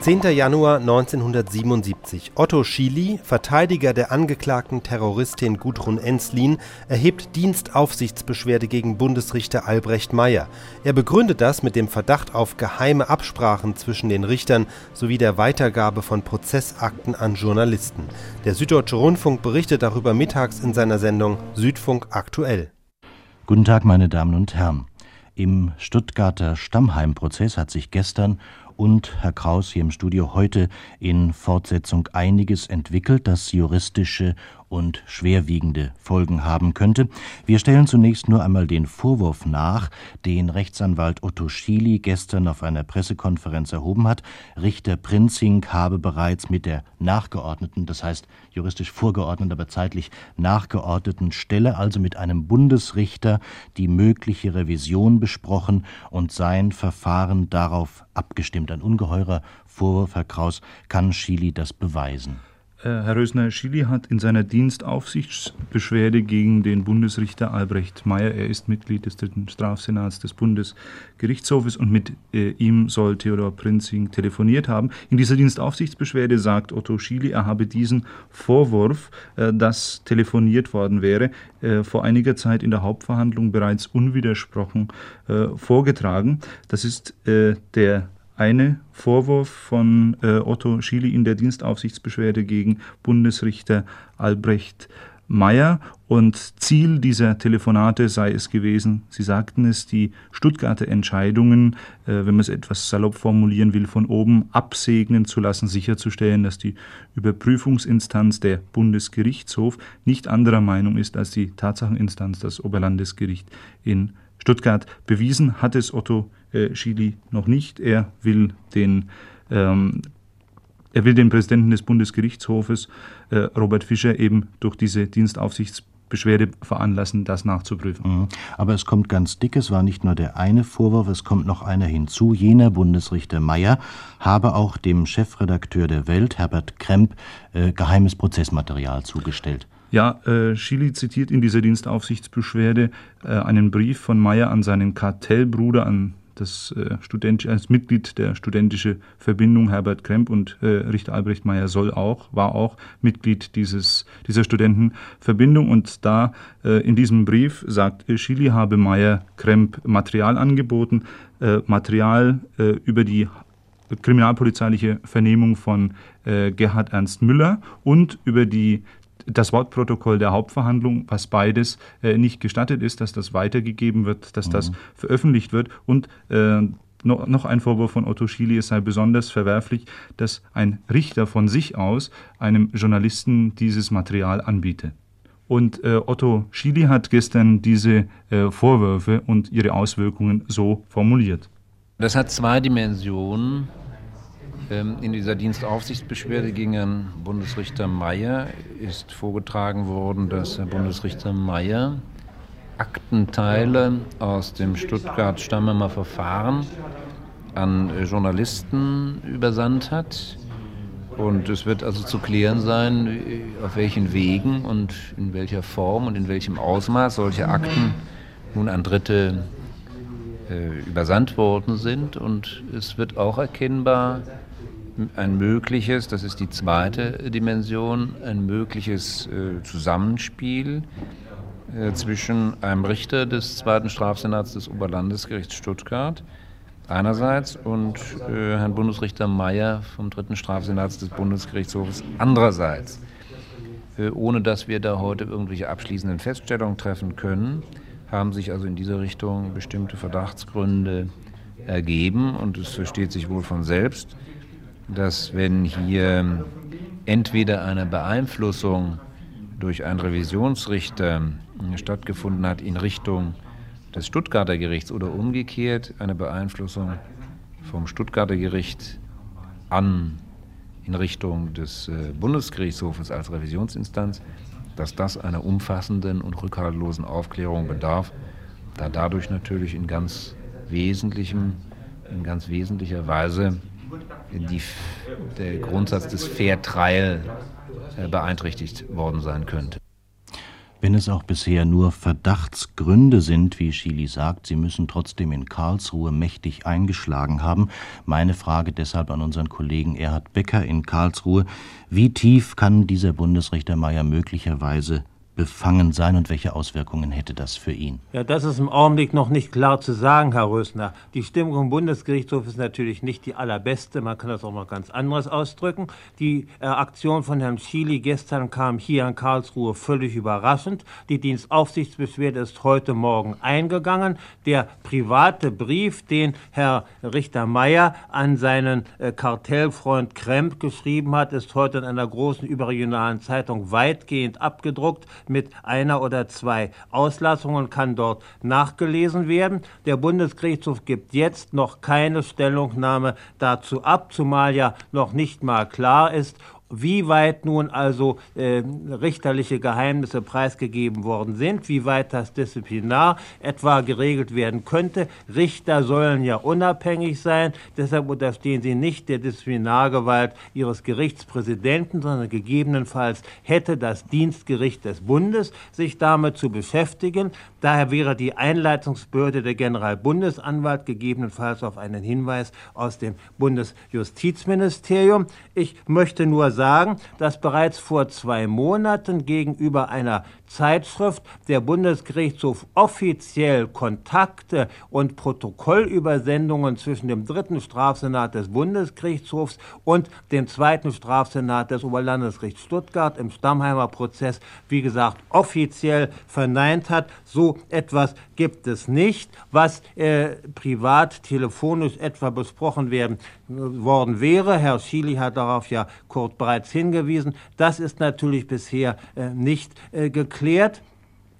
10. Januar 1977. Otto Schily, Verteidiger der angeklagten Terroristin Gudrun Enslin, erhebt Dienstaufsichtsbeschwerde gegen Bundesrichter Albrecht Meyer. Er begründet das mit dem Verdacht auf geheime Absprachen zwischen den Richtern sowie der Weitergabe von Prozessakten an Journalisten. Der Süddeutsche Rundfunk berichtet darüber mittags in seiner Sendung Südfunk aktuell. Guten Tag, meine Damen und Herren. Im Stuttgarter Stammheim-Prozess hat sich gestern und Herr Kraus hier im Studio heute in Fortsetzung einiges entwickelt, das juristische und schwerwiegende Folgen haben könnte. Wir stellen zunächst nur einmal den Vorwurf nach, den Rechtsanwalt Otto Schily gestern auf einer Pressekonferenz erhoben hat. Richter Prinzing habe bereits mit der nachgeordneten, das heißt juristisch vorgeordnet, aber zeitlich nachgeordneten Stelle, also mit einem Bundesrichter, die mögliche Revision besprochen und sein Verfahren darauf abgestimmt. Ein ungeheurer Vorwurf, Herr Kraus. Kann Schily das beweisen? Äh, Herr Rösner, Schily hat in seiner Dienstaufsichtsbeschwerde gegen den Bundesrichter Albrecht Meyer, er ist Mitglied des dritten Strafsenats des Bundesgerichtshofes und mit äh, ihm soll Theodor Prinzing telefoniert haben. In dieser Dienstaufsichtsbeschwerde sagt Otto Schily, er habe diesen Vorwurf, äh, dass telefoniert worden wäre, äh, vor einiger Zeit in der Hauptverhandlung bereits unwidersprochen äh, vorgetragen. Das ist äh, der eine Vorwurf von äh, Otto Schily in der Dienstaufsichtsbeschwerde gegen Bundesrichter Albrecht Meyer. Und Ziel dieser Telefonate sei es gewesen, Sie sagten es, die Stuttgarter Entscheidungen, äh, wenn man es etwas salopp formulieren will, von oben absegnen zu lassen, sicherzustellen, dass die Überprüfungsinstanz der Bundesgerichtshof nicht anderer Meinung ist als die Tatsacheninstanz, das Oberlandesgericht in Stuttgart. Bewiesen hat es Otto äh, Schily noch nicht. Er will den ähm, er will den Präsidenten des Bundesgerichtshofes, äh, Robert Fischer, eben durch diese Dienstaufsichtsbeschwerde veranlassen, das nachzuprüfen. Mhm. Aber es kommt ganz dick, es war nicht nur der eine Vorwurf, es kommt noch einer hinzu. Jener Bundesrichter Meyer habe auch dem Chefredakteur der Welt, Herbert Kremp, äh, geheimes Prozessmaterial zugestellt. Ja, äh, Schily zitiert in dieser Dienstaufsichtsbeschwerde äh, einen Brief von Meyer an seinen Kartellbruder, an das äh, Student, als Mitglied der studentische Verbindung Herbert Kremp und äh, Richter Albrecht Meyer soll auch, war auch Mitglied dieses, dieser Studentenverbindung. Und da äh, in diesem Brief sagt äh, Schily habe Meyer Kremp Material angeboten, äh, Material äh, über die kriminalpolizeiliche Vernehmung von äh, Gerhard Ernst Müller und über die das Wortprotokoll der Hauptverhandlung, was beides äh, nicht gestattet ist, dass das weitergegeben wird, dass mhm. das veröffentlicht wird und äh, noch ein Vorwurf von Otto Schily, es sei besonders verwerflich, dass ein Richter von sich aus einem Journalisten dieses Material anbiete. Und äh, Otto Schily hat gestern diese äh, Vorwürfe und ihre Auswirkungen so formuliert. Das hat zwei Dimensionen. Ähm, in dieser Dienstaufsichtsbeschwerde gegen Herrn Bundesrichter Meyer ist vorgetragen worden, dass Herr Bundesrichter Meyer Aktenteile aus dem Stuttgart-Stammemer Verfahren an Journalisten übersandt hat. Und es wird also zu klären sein, auf welchen Wegen und in welcher Form und in welchem Ausmaß solche Akten nun an Dritte äh, übersandt worden sind. Und es wird auch erkennbar, ein mögliches, das ist die zweite Dimension, ein mögliches äh, Zusammenspiel äh, zwischen einem Richter des zweiten Strafsenats des Oberlandesgerichts Stuttgart einerseits und äh, Herrn Bundesrichter Meyer vom dritten Strafsenats des Bundesgerichtshofes andererseits. Äh, ohne dass wir da heute irgendwelche abschließenden Feststellungen treffen können, haben sich also in dieser Richtung bestimmte Verdachtsgründe ergeben und es versteht sich wohl von selbst, dass wenn hier entweder eine Beeinflussung durch einen Revisionsrichter stattgefunden hat in Richtung des Stuttgarter Gerichts oder umgekehrt eine Beeinflussung vom Stuttgarter Gericht an in Richtung des äh, Bundesgerichtshofes als Revisionsinstanz, dass das einer umfassenden und rückhaltlosen Aufklärung bedarf, da dadurch natürlich in ganz wesentlichem, in ganz wesentlicher Weise die, der Grundsatz des Fair Trial äh, beeinträchtigt worden sein könnte. Wenn es auch bisher nur Verdachtsgründe sind, wie Schili sagt, sie müssen trotzdem in Karlsruhe mächtig eingeschlagen haben. Meine Frage deshalb an unseren Kollegen Erhard Becker in Karlsruhe. Wie tief kann dieser Bundesrichter Meyer möglicherweise befangen sein und welche Auswirkungen hätte das für ihn? Ja, das ist im Augenblick noch nicht klar zu sagen, Herr Rösner. Die Stimmung im Bundesgerichtshof ist natürlich nicht die allerbeste. Man kann das auch noch ganz anderes ausdrücken. Die äh, Aktion von Herrn Schily gestern kam hier in Karlsruhe völlig überraschend. Die Dienstaufsichtsbeschwerde ist heute Morgen eingegangen. Der private Brief, den Herr Richter Meyer an seinen äh, Kartellfreund Kremp geschrieben hat, ist heute in einer großen überregionalen Zeitung weitgehend abgedruckt mit einer oder zwei Auslassungen kann dort nachgelesen werden. Der Bundesgerichtshof gibt jetzt noch keine Stellungnahme dazu ab, zumal ja noch nicht mal klar ist, wie weit nun also äh, richterliche Geheimnisse preisgegeben worden sind, wie weit das Disziplinar etwa geregelt werden könnte. Richter sollen ja unabhängig sein, deshalb unterstehen sie nicht der Disziplinargewalt ihres Gerichtspräsidenten, sondern gegebenenfalls hätte das Dienstgericht des Bundes sich damit zu beschäftigen. Daher wäre die Einleitungsbehörde der Generalbundesanwalt gegebenenfalls auf einen Hinweis aus dem Bundesjustizministerium. Ich möchte nur sagen, dass bereits vor zwei Monaten gegenüber einer Zeitschrift der Bundesgerichtshof offiziell Kontakte und Protokollübersendungen zwischen dem dritten Strafsenat des Bundesgerichtshofs und dem zweiten Strafsenat des Oberlandesgerichts Stuttgart im Stammheimer Prozess, wie gesagt, offiziell verneint hat. So etwas gibt es nicht, was äh, privat telefonisch etwa besprochen werden äh, worden wäre. Herr Schily hat darauf ja kurz bereits hingewiesen. Das ist natürlich bisher äh, nicht äh, geklärt erklärt,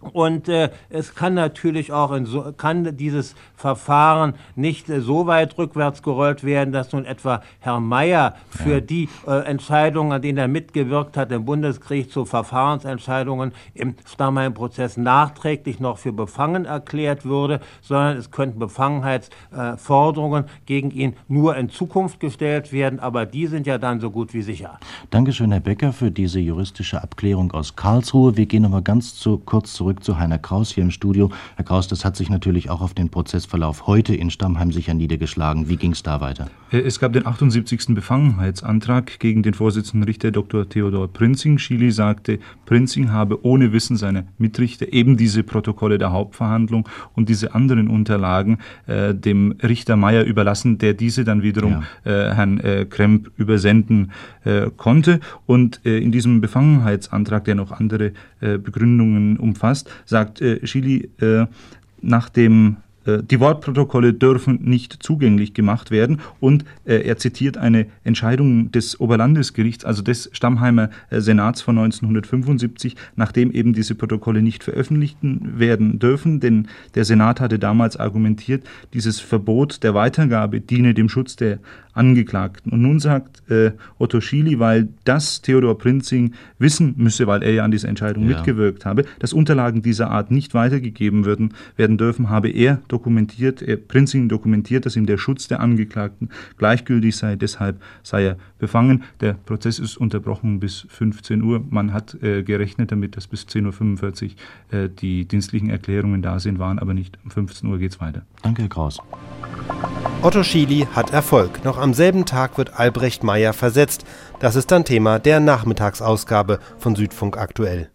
und äh, es kann natürlich auch in so, kann dieses Verfahren nicht äh, so weit rückwärts gerollt werden, dass nun etwa Herr Mayer für ja. die äh, Entscheidungen, an denen er mitgewirkt hat, im Bundesgerichtshof Verfahrensentscheidungen im Stammheim-Prozess nachträglich noch für befangen erklärt würde, sondern es könnten Befangenheitsforderungen gegen ihn nur in Zukunft gestellt werden, aber die sind ja dann so gut wie sicher. Dankeschön, Herr Becker, für diese juristische Abklärung aus Karlsruhe. Wir gehen noch mal ganz zu, kurz zurück zurück zu Heiner Kraus hier im Studio. Herr Kraus, das hat sich natürlich auch auf den Prozessverlauf heute in Stammheim sicher niedergeschlagen. Wie ging es da weiter? Äh, es gab den 78. Befangenheitsantrag gegen den Vorsitzenden Richter Dr. Theodor Prinzing. Schili sagte, Prinzing habe ohne Wissen seiner Mitrichter eben diese Protokolle der Hauptverhandlung und diese anderen Unterlagen äh, dem Richter Meyer überlassen, der diese dann wiederum ja. äh, Herrn äh, Kremp übersenden äh, konnte. Und äh, in diesem Befangenheitsantrag, der noch andere Begründungen umfasst, hast, sagt äh, Schili äh, nach dem die Wortprotokolle dürfen nicht zugänglich gemacht werden und äh, er zitiert eine Entscheidung des Oberlandesgerichts, also des Stammheimer äh, Senats von 1975, nachdem eben diese Protokolle nicht veröffentlicht werden dürfen, denn der Senat hatte damals argumentiert, dieses Verbot der Weitergabe diene dem Schutz der Angeklagten. Und nun sagt äh, Otto Schily, weil das Theodor Prinzing wissen müsse, weil er ja an dieser Entscheidung ja. mitgewirkt habe, dass Unterlagen dieser Art nicht weitergegeben würden, werden dürfen, habe er dokumentiert, er, Prinzing dokumentiert, dass ihm der Schutz der Angeklagten gleichgültig sei, deshalb sei er befangen. Der Prozess ist unterbrochen bis 15 Uhr. Man hat äh, gerechnet damit, dass bis 10.45 Uhr äh, die dienstlichen Erklärungen da sind, waren aber nicht. Um 15 Uhr geht es weiter. Danke, Herr Kraus. Otto Schily hat Erfolg. Noch am selben Tag wird Albrecht Meyer versetzt. Das ist dann Thema der Nachmittagsausgabe von Südfunk aktuell.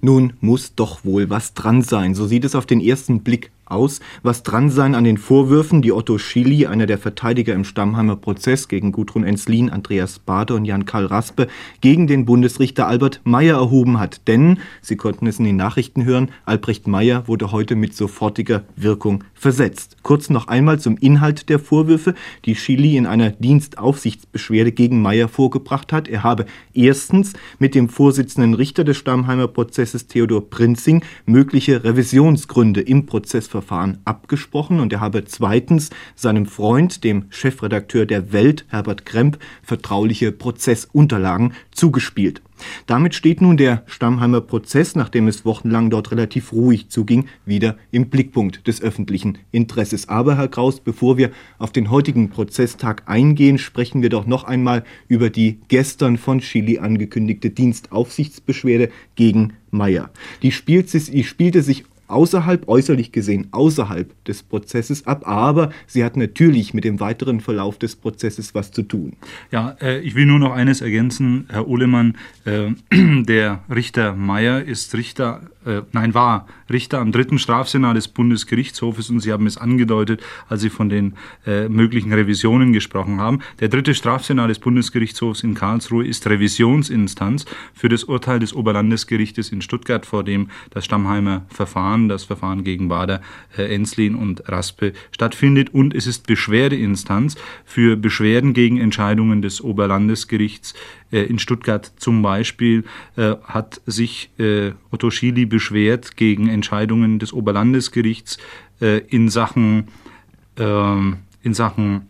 Nun muss doch wohl was dran sein. So sieht es auf den ersten Blick aus, was dran sein an den Vorwürfen, die Otto Schily, einer der Verteidiger im Stammheimer Prozess gegen Gudrun Enslin, Andreas Bade und Jan-Karl Raspe, gegen den Bundesrichter Albert Meyer erhoben hat. Denn, Sie konnten es in den Nachrichten hören, Albrecht Meyer wurde heute mit sofortiger Wirkung versetzt. Kurz noch einmal zum Inhalt der Vorwürfe, die Schily in einer Dienstaufsichtsbeschwerde gegen Meyer vorgebracht hat. Er habe erstens mit dem Vorsitzenden Richter des Stammheimer Prozesses Theodor Prinzing mögliche Revisionsgründe im Prozess Verfahren abgesprochen und er habe zweitens seinem Freund, dem Chefredakteur der Welt, Herbert Kremp, vertrauliche Prozessunterlagen zugespielt. Damit steht nun der Stammheimer Prozess, nachdem es wochenlang dort relativ ruhig zuging, wieder im Blickpunkt des öffentlichen Interesses. Aber, Herr Kraus, bevor wir auf den heutigen Prozesstag eingehen, sprechen wir doch noch einmal über die gestern von Chili angekündigte Dienstaufsichtsbeschwerde gegen Meyer. Die spielte sich außerhalb, äußerlich gesehen außerhalb des Prozesses ab, aber sie hat natürlich mit dem weiteren Verlauf des Prozesses was zu tun. Ja, äh, ich will nur noch eines ergänzen, Herr Uhlemann. Äh, der Richter Meyer ist Richter äh, nein, war Richter am dritten Strafsenat des Bundesgerichtshofes und Sie haben es angedeutet, als Sie von den äh, möglichen Revisionen gesprochen haben. Der dritte Strafsenat des Bundesgerichtshofs in Karlsruhe ist Revisionsinstanz für das Urteil des Oberlandesgerichtes in Stuttgart, vor dem das Stammheimer Verfahren, das Verfahren gegen Bader, äh, Enslin und Raspe stattfindet und es ist Beschwerdeinstanz für Beschwerden gegen Entscheidungen des Oberlandesgerichts äh, in Stuttgart zum Beispiel äh, hat sich äh, Otto Schily beschwert gegen Entscheidungen des Oberlandesgerichts in Sachen, ähm, in Sachen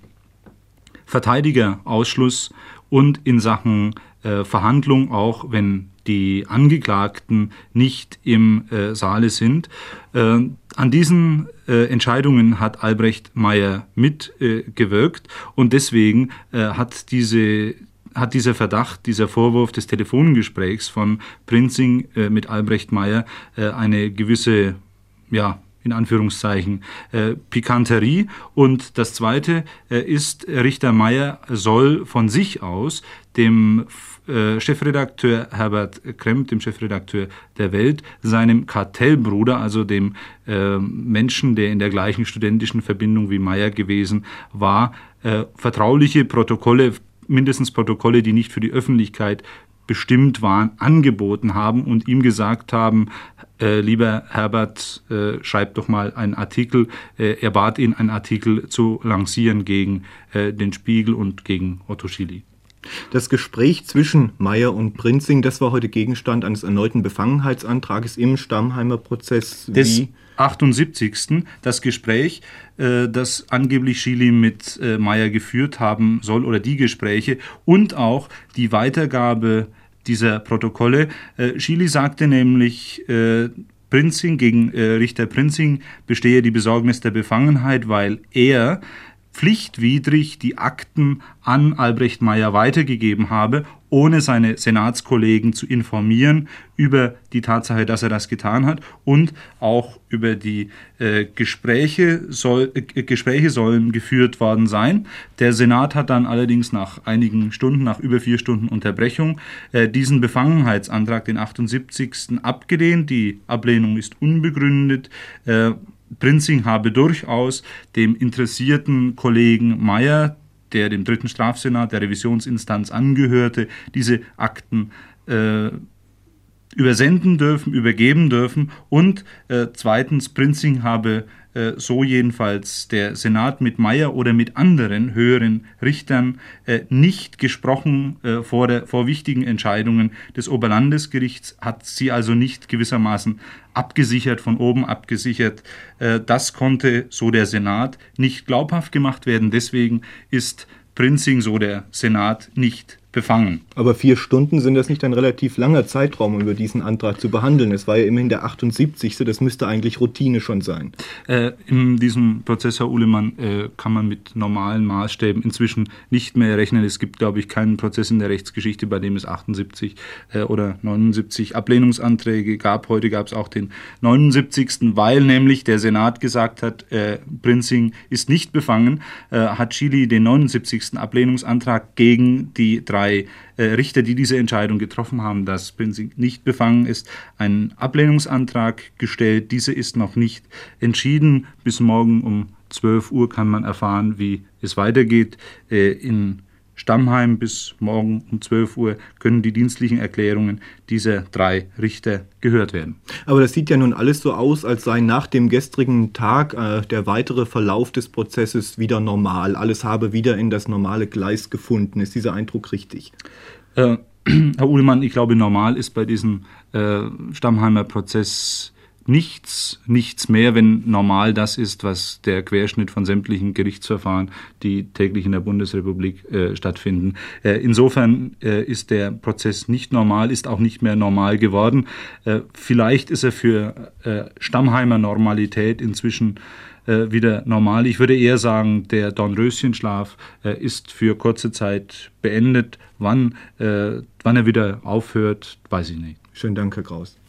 Verteidigerausschluss und in Sachen Verhandlung, auch wenn die Angeklagten nicht im äh, Saale sind. Äh, an diesen äh, Entscheidungen hat Albrecht Meyer mitgewirkt und deswegen hat diese hat dieser Verdacht, dieser Vorwurf des Telefongesprächs von Prinzing äh, mit Albrecht Meyer äh, eine gewisse, ja, in Anführungszeichen, äh, Pikanterie. Und das Zweite äh, ist, Richter Meyer soll von sich aus dem äh, Chefredakteur Herbert Kremp, dem Chefredakteur der Welt, seinem Kartellbruder, also dem äh, Menschen, der in der gleichen studentischen Verbindung wie Meyer gewesen war, vertrauliche Protokolle mindestens Protokolle, die nicht für die Öffentlichkeit bestimmt waren, angeboten haben und ihm gesagt haben, äh, lieber Herbert, äh, schreib doch mal einen Artikel. Äh, er bat ihn, einen Artikel zu lancieren gegen äh, den Spiegel und gegen Otto Schily. Das Gespräch zwischen Meyer und Prinzing, das war heute Gegenstand eines erneuten Befangenheitsantrages im Stammheimer Prozess. Des 78. Das Gespräch, äh, das angeblich Schily mit äh, Meyer geführt haben soll, oder die Gespräche und auch die Weitergabe dieser Protokolle. Äh, Schily sagte nämlich, Prinzing gegen Richter Prinzing bestehe die Besorgnis der Befangenheit, weil er pflichtwidrig die Akten an Albrecht Meyer weitergegeben habe, ohne seine Senatskollegen zu informieren über die Tatsache, dass er das getan hat und auch über die äh, Gespräche, soll, äh, Gespräche sollen geführt worden sein. Der Senat hat dann allerdings nach einigen Stunden, nach über vier Stunden Unterbrechung, äh, diesen Befangenheitsantrag, den 78. abgelehnt. Die Ablehnung ist unbegründet. Äh, Prinzing habe durchaus dem interessierten Kollegen Meyer, der dem dritten Strafsenat der Revisionsinstanz angehörte, diese Akten äh, übersenden dürfen, übergeben dürfen. Und äh, zweitens Prinzing habe so jedenfalls der Senat mit Meyer oder mit anderen höheren Richtern äh, nicht gesprochen äh, vor, der, vor wichtigen Entscheidungen des Oberlandesgerichts, hat sie also nicht gewissermaßen abgesichert, von oben abgesichert. Das konnte, so der Senat, nicht glaubhaft gemacht werden. Deswegen ist Prinzing, so der Senat, nicht befangen. Aber vier Stunden sind das nicht ein relativ langer Zeitraum, um über diesen Antrag zu behandeln. Es war ja immerhin der 78. Das müsste eigentlich Routine schon sein. Äh, in diesem Prozess, Herr Uhlemann, äh, kann man mit normalen Maßstäben inzwischen nicht mehr rechnen. Es gibt, glaube ich, keinen Prozess in der Rechtsgeschichte, bei dem es 78 äh, oder 79 Ablehnungsanträge gab. Heute gab es auch den 79. Weil nämlich der Senat gesagt hat, äh, Prinzing ist nicht befangen, äh, hat Chili den 79. Ablehnungsantrag gegen die drei drei äh, Richter, die diese Entscheidung getroffen haben, dass Prinzing nicht befangen ist, einen Ablehnungsantrag gestellt. Diese ist noch nicht entschieden. Bis morgen um 12 Uhr kann man erfahren, wie es weitergeht. Äh, in Stammheim bis morgen um 12 Uhr können die dienstlichen Erklärungen dieser drei Richter gehört werden. Aber das sieht ja nun alles so aus, als sei nach dem gestrigen Tag äh, der weitere Verlauf des Prozesses wieder normal. Alles habe wieder in das normale Gleis gefunden. Ist dieser Eindruck richtig? Äh, Herr Uhlemann, ich glaube, normal ist bei diesem äh, Stammheimer Prozess nichts, nichts mehr, wenn normal das ist, was der Querschnitt von sämtlichen Gerichtsverfahren, die täglich in der Bundesrepublik äh, stattfinden. Äh, insofern äh, ist der Prozess nicht normal, ist auch nicht mehr normal geworden. Äh, vielleicht ist er für äh, Stammheimer Normalität inzwischen äh, wieder normal. Ich würde eher sagen, der Dornröschenschlaf ist für kurze Zeit beendet. Wann, wann er wieder aufhört, weiß ich nicht. Schönen Dank, Herr Kraus.